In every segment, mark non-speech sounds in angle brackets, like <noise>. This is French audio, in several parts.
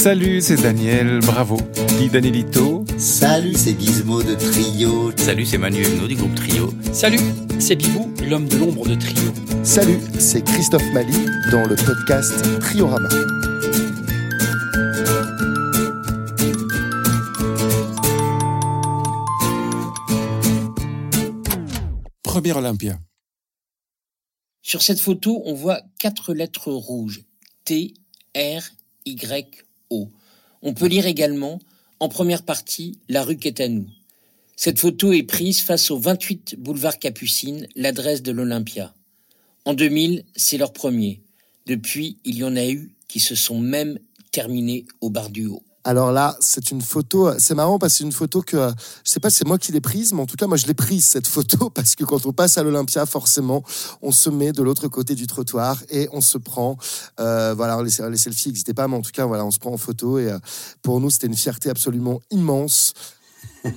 Salut, c'est Daniel, bravo. Dis Danielito. Salut, c'est Gizmo de Trio. Salut, c'est Manu Huguenot du groupe Trio. Salut, c'est Bibou, l'homme de l'ombre de Trio. Salut, c'est Christophe Mali dans le podcast Triorama. Première Olympia. Sur cette photo, on voit quatre lettres rouges. T, R, Y, On peut lire également, en première partie, La rue qui est à nous. Cette photo est prise face au 28 boulevard Capucine, l'adresse de l'Olympia. En 2000, c'est leur premier. Depuis, il y en a eu qui se sont même terminés au bar du haut. Alors là, c'est une photo, c'est marrant parce que c'est une photo que, je sais pas c'est moi qui l'ai prise, mais en tout cas, moi je l'ai prise cette photo <laughs> parce que quand on passe à l'Olympia, forcément, on se met de l'autre côté du trottoir et on se prend, euh, voilà, les, les selfies n'existaient pas, mais en tout cas, voilà, on se prend en photo et euh, pour nous, c'était une fierté absolument immense. <laughs>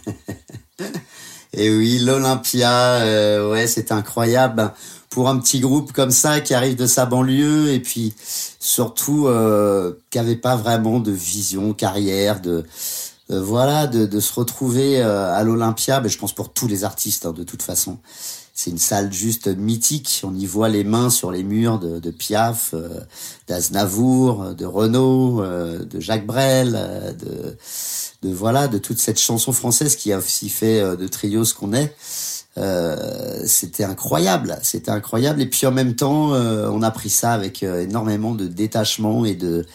et oui, l'Olympia, euh, ouais, c'est incroyable pour un petit groupe comme ça qui arrive de sa banlieue et puis surtout euh, qui avait pas vraiment de vision carrière de euh, voilà de, de, se retrouver euh, à l'Olympia. Mais je pense pour tous les artistes hein, de toute façon. C'est une salle juste mythique. On y voit les mains sur les murs de, de Piaf euh, d'Aznavour de Renaud de Jacques Brel de de voilà de toute cette chanson française qui a aussi fait de Trio ce qu'on est. euh, c'était incroyable, c'était incroyable. Et puis en même temps, euh, on a pris ça avec euh, énormément de détachement et de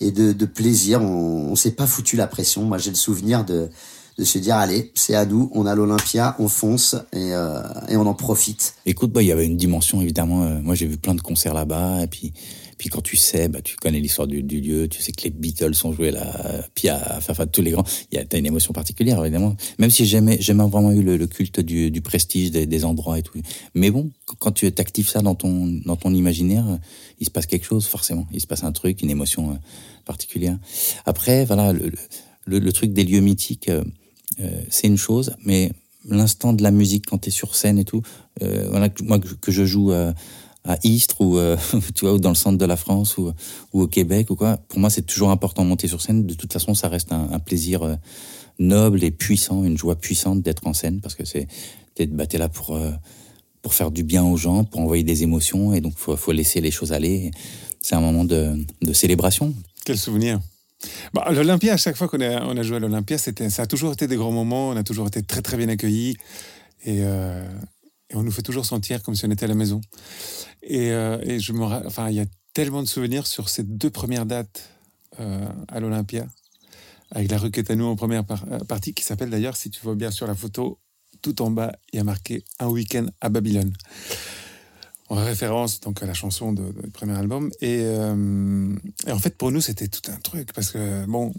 et de, plaisir. On, on s'est pas foutu la pression. Moi, j'ai le souvenir de de se dire allez, c'est à nous, on a l'Olympia, on fonce et, euh, et on en profite. Écoute, bah il y avait une dimension évidemment. moi, j'ai vu plein de concerts là-bas et puis puis quand tu sais, bah, tu connais l'histoire du, lieu, tu sais que les Beatles sont joués là, puis à, à, tous les grands, y a une émotion particulière évidemment. Même si j'ai jamais, vraiment eu le, culte du, prestige des, endroits et tout. Mais bon, quand tu actives ça dans ton dans ton imaginaire, il se passe quelque chose forcément. Il se passe un truc, une émotion euh, particulière. Après, voilà, le, truc des lieux mythiques, euh, euh c'est une chose, mais l'instant de la musique quand tu es sur scène et tout, voilà, moi que, je joue à Istres ou euh, <laughs> tu vois ou dans le centre de la France ou, au Québec ou quoi. Pour moi, c'est toujours important de monter sur scène. De toute façon, ça reste un, plaisir euh, noble et puissant, une joie puissante d'être en scène parce que c'est d'être battu là pour euh, pour faire du bien aux gens, pour envoyer des émotions et donc faut faut laisser les choses aller. C'est un moment de, célébration. Quel souvenir. Bah, L'Olympia, à chaque fois qu'on a, on a joué à l'Olympia, ça a toujours été des grands moments. On a toujours été très très bien accueillis et, et on nous fait toujours sentir comme si on était à la maison. Et, euh, je me, enfin, il y a tellement de souvenirs sur ces deux premières dates euh, à l'Olympia, avec la rue Quétanou en première euh, partie, qui s'appelle d'ailleurs, si tu vois bien sur la photo, tout en bas, il y a marqué Un week-end à Babylone. En référence donc à la chanson du premier album. Et, en fait, pour nous, c'était tout un truc, parce que, bon,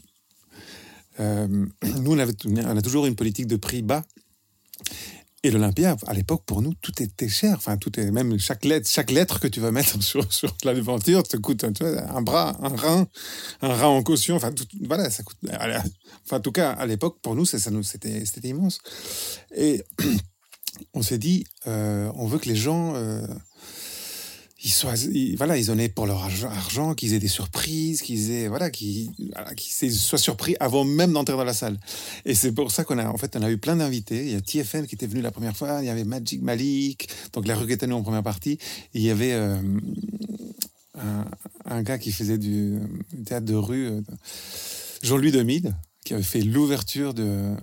nous, on, on a toujours une politique de prix bas. Et l'Olympia, à l'époque, pour nous, tout était cher. Enfin, tout est, même chaque lettre, chaque lettre que tu vas mettre <laughs> sur, sur la devanture te coûte un bras, un rein, un rein en caution. Enfin, voilà, ça coûte. Enfin, en tout cas, à l'époque, pour nous, c'était, c'était immense. Et <clears throat> on s'est dit, euh, on veut que les gens, euh, ils soient, ils, voilà, ils en aient pour leur argent, qu'ils aient des surprises, qu'ils aient, voilà, qu'ils, soient surpris avant même d'entrer dans la salle. Et c'est pour ça qu'on a, en fait, on a eu plein d'invités. Il y a TFN qui était venu la première fois, il y avait Magic Malik, donc la rue en première partie, il y avait euh, un, gars qui faisait du, du théâtre de rue, euh, Jean-Louis Demide, qui avait fait l'ouverture de,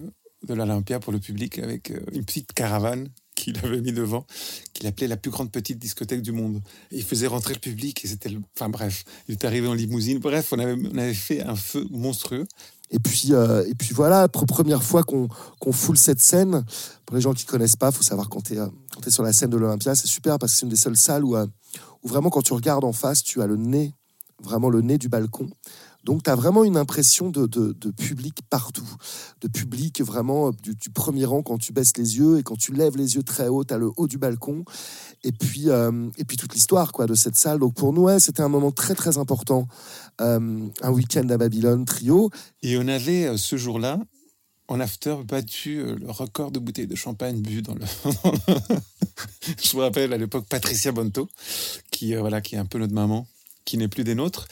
de l'Olympia pour le public avec euh, une petite caravane qu'il avait mis devant, qu'il appelait la plus grande petite discothèque du monde. Et il faisait rentrer le public et c'était, le... enfin bref, il est arrivé en limousine. Bref, on avait, on avait fait un feu monstrueux. Et puis, euh, et puis voilà, première fois qu'on qu foule cette scène. Pour les gens qui connaissent pas, faut savoir quand tu es, es, sur la scène de l'Olympia, c'est super parce que c'est une des seules salles où, euh, où vraiment quand tu regardes en face, tu as le nez, vraiment le nez du balcon. Donc, tu as vraiment une impression de, de, public partout, de public vraiment du, du, premier rang quand tu baisses les yeux et quand tu lèves les yeux très haut, tu as le haut du balcon. Et puis, euh, et puis toute l'histoire quoi de cette salle. Donc, pour nous, ouais, c'était un moment très, très important. Euh, un week-end à Babylone, trio. Et on avait euh, ce jour-là, en after, battu euh, le record de bouteilles de champagne bu dans le. <laughs> Je me rappelle à l'époque Patricia Bonto, qui, euh, voilà, qui est un peu notre maman, qui n'est plus des nôtres.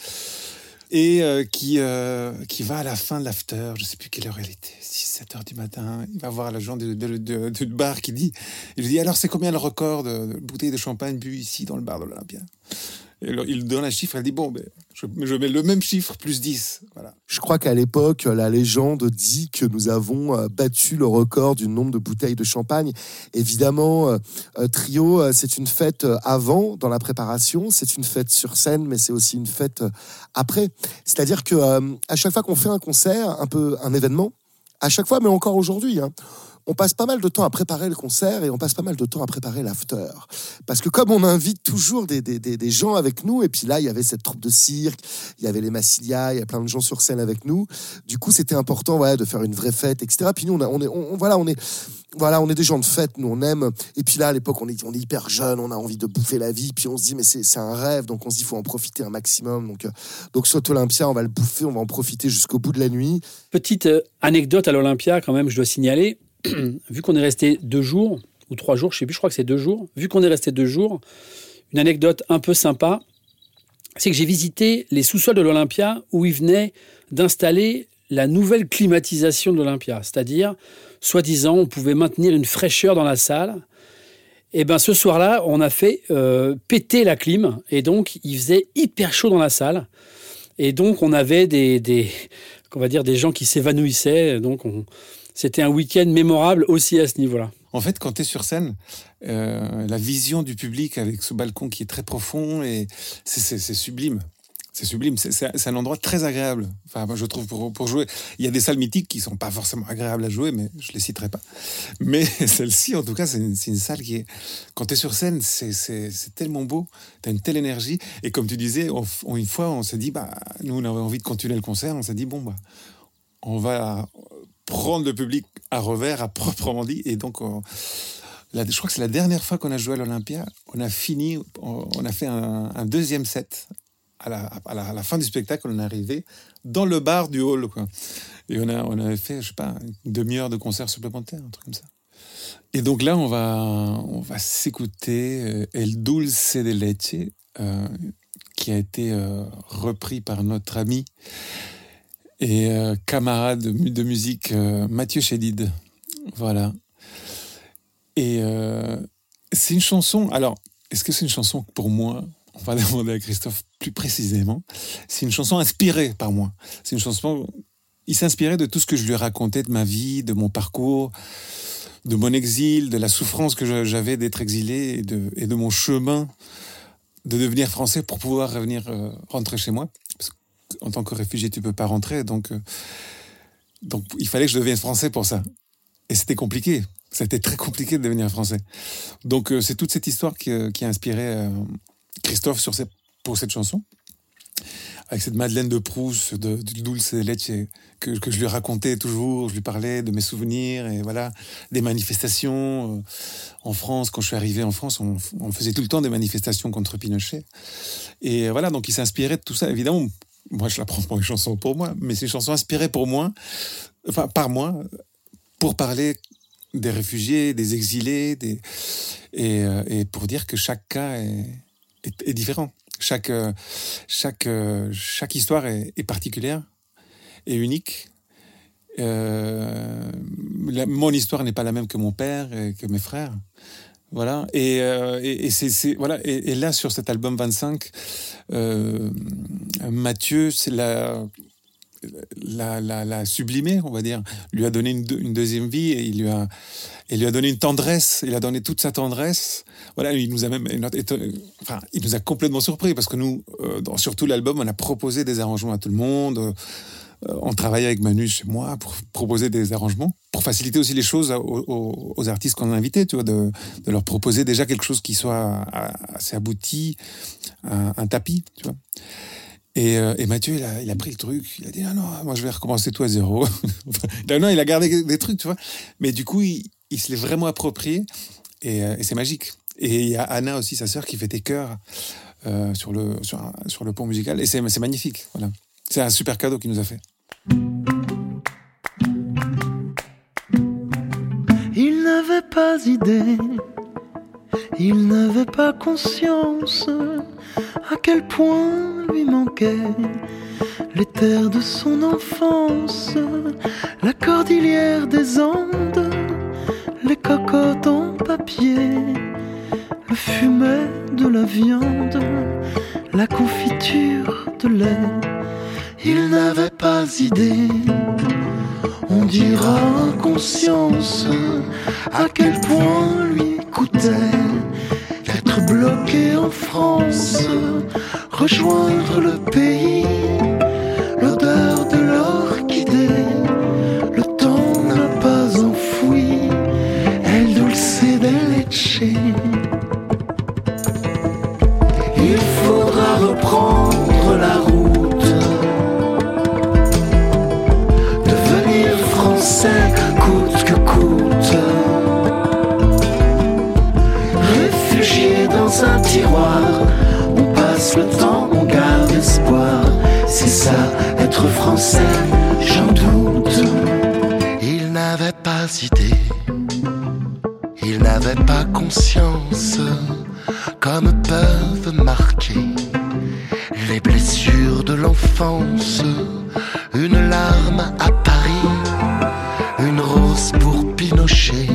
Et euh, qui, euh, qui va à la fin de l'after, je sais plus quelle heure il était, 6, 7 heures du matin, il va voir l'agent du de, bar qui dit, il dit alors c'est combien le record de, de bouteilles de champagne bu ici dans le bar de l'Olympia? Il donne un chiffre, elle dit bon, ben, je, mets le même chiffre, plus 10. Voilà. Je crois qu'à l'époque, la légende dit que nous avons euh, battu le record du nombre de bouteilles de champagne. Évidemment, euh, euh, Trio, c'est une fête avant, dans la préparation, c'est une fête sur scène, mais c'est aussi une fête après. C'est-à-dire que à chaque fois qu'on fait un concert, un peu un événement, à chaque fois, mais encore aujourd'hui, hein, on passe pas mal de temps à préparer le concert et on passe pas mal de temps à préparer l'after. Parce que comme on invite toujours des, des, des, gens avec nous, et puis là, il y avait cette troupe de cirque, il y avait les Massilia, il y a plein de gens sur scène avec nous. Du coup, c'était important voilà, de faire une vraie fête, etc. Puis nous, on, on est, on, voilà, on est, voilà, on est des gens de fête, nous on aime. Et puis là, à l'époque, on est, on est hyper jeune, on a envie de bouffer la vie. Puis on se dit, mais c'est un rêve, donc on se dit, il faut en profiter un maximum. Donc, euh, donc Olympia, on va le bouffer, on va en profiter jusqu'au bout de la nuit. Petite euh, anecdote à l'Olympia, quand même, je dois signaler. <clears throat> vu qu'on est resté deux jours, ou trois jours, je sais plus, je crois que c'est deux jours, vu qu'on est resté deux jours, une anecdote un peu sympa, c'est que j'ai visité les sous-sols de l'Olympia où ils venaient d'installer la nouvelle climatisation de l'Olympia. C'est-à-dire, soi-disant, on pouvait maintenir une fraîcheur dans la salle. Et ben ce soir-là, on a fait euh, péter la clim et donc il faisait hyper chaud dans la salle. Et donc on avait des, des va dire des gens qui s'évanouissaient. Donc on, c'était un week-end mémorable aussi à ce niveau-là. En fait, quand tu es sur scène, euh, la vision du public avec ce balcon qui est très profond et c'est sublime. C'est sublime, c'est un endroit très agréable. Enfin, je trouve pour, jouer. Il y a des salles mythiques qui sont pas forcément agréables à jouer, mais je les citerai pas. Mais <laughs> celle-ci, en tout cas, c'est une, une, salle qui est. Quand tu es sur scène, c'est tellement beau, tu as une telle énergie. Et comme tu disais, une fois, on s'est dit, bah, nous, on avait envie de continuer le concert, on s'est dit, bon, bah, on va prendre le public à revers, à proprement dit. Et donc, je crois que c'est la dernière fois qu'on a joué à l'Olympia. On a fini, on, a fait un, deuxième set. À la, fin du spectacle, on est arrivé dans le bar du hall. Quoi. Et on, a, on avait fait, je sais pas, une demi-heure de concert supplémentaire, un truc comme ça. Et donc là, on va, on va s'écouter euh, El Dulce de Leche, euh, qui a été euh, repris par notre ami et euh, camarade de, musique euh, Mathieu Chédid. Voilà. Et euh, c'est une chanson. Alors, est-ce que c'est une chanson pour moi On va <laughs> demander à Christophe plus précisément. C'est une chanson inspirée par moi. C'est une chanson. Il s'inspirait de tout ce que je lui racontais de ma vie, de mon parcours, de mon exil, de la souffrance que j'avais d'être exilé et de, et de mon chemin de devenir français pour pouvoir revenir rentrer chez moi en tant que réfugié, tu peux pas rentrer. Donc, euh, donc il fallait que je devienne français pour ça. Et c'était compliqué. C'était très compliqué de devenir français. Donc, euh, c'est toute cette histoire qui, euh, a inspiré Christophe pour cette chanson. Avec cette Madeleine de Proust, de, du Dulce Leche, que, que je lui racontais toujours, je lui parlais de mes souvenirs, et voilà, des manifestations. En France, quand je suis arrivé en France, on, on faisait tout le temps des manifestations contre Pinochet. Et voilà, donc il s'inspirait de tout ça. Évidemment, moi je la prends pour une chanson pour moi, mais c'est une chanson inspirée pour moi, enfin par moi, pour parler des réfugiés, des exilés, et, euh, et pour dire que chaque cas est, différent. Chaque, euh, chaque, euh, chaque histoire est, particulière et unique. Mon histoire n'est pas la même que mon père et que mes frères. Voilà. Et, euh, et, c'est, voilà. Et, là, sur cet album 25, euh, Mathieu, c'est la, la, la, sublimé, on va dire, lui a donné une, une, deuxième vie et il lui a, il lui a donné une tendresse. Il a donné toute sa tendresse. Voilà. Il nous a même, il nous a complètement surpris parce que nous, euh, dans, sur tout l'album, on a proposé des arrangements à tout le monde. Euh, on travaille avec Manu chez moi pour proposer des arrangements, pour faciliter aussi les choses aux, artistes qu'on a invités, tu vois, de, leur proposer déjà quelque chose qui soit assez abouti, un, tapis, tu vois. Et, euh, Mathieu, il a, pris le truc, il a dit ah non, moi je vais recommencer tout à zéro. <laughs> non, il a gardé des trucs, tu vois. Mais du coup, il, se l'est vraiment approprié euh, et, c'est magique. Et il y a Anna aussi, sa sœur, qui fait des chœurs sur, le, sur le pont musical et c'est magnifique. Voilà. C'est un super cadeau qu'il nous a fait. Pas idée, il n'avait pas conscience à quel point lui manquait les terres de son enfance, la cordillère des Andes, les cocottes en papier, le fumet de la viande, la confiture de lait. Il n'avait pas idée, on dira conscience, à quel point lui coûtait d'être bloqué en France, rejoindre le pays, j'en doute. Il n'avait pas idée, il n'avait pas conscience, comme peuvent marquer les blessures de l'enfance. Une larme à Paris, une rose pour Pinochet.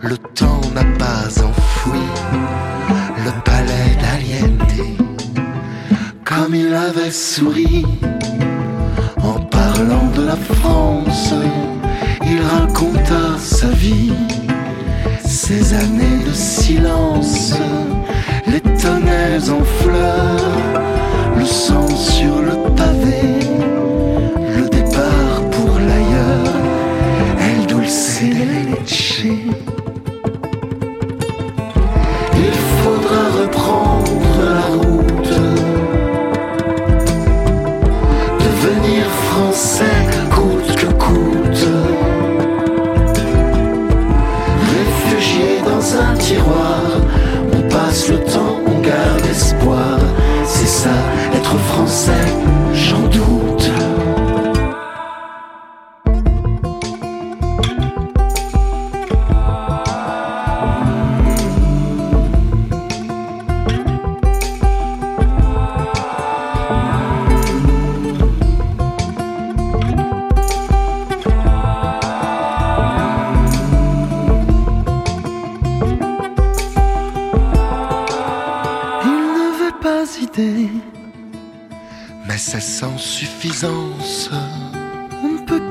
Le temps n'a pas enfoui le palais d'Aliénté. Comme il avait souri France, il raconta sa vie, ses années de silence, les tonnelles en fleurs,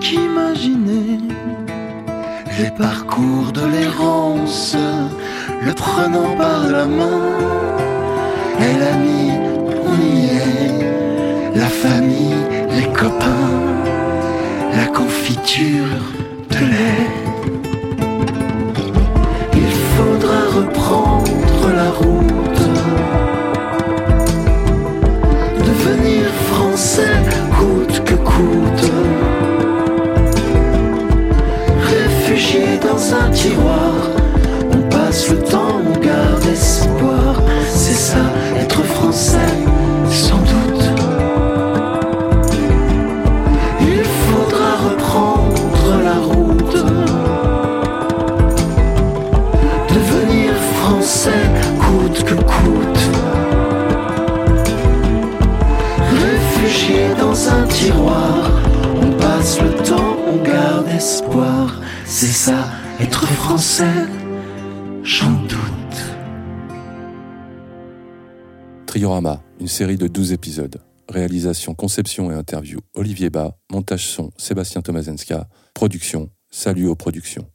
qu'imaginer les parcours de l'errance, le prenant par la main. Et l'ami, on y est, la famille, les copains, la confiture de lait. Il faudra reprendre la route devenir français tiroir, on passe le temps, on garde espoir. C'est ça, être français, sans doute. Il faudra reprendre la route. Devenir français coûte que coûte. Réfugié dans un tiroir, on passe le temps, on garde espoir. C'est ça, être français, j'en doute. Triorama, une série de 12 épisodes. Réalisation, conception et interview Olivier Bas. Montage son Sébastien Tomazenska. Production Salut aux productions.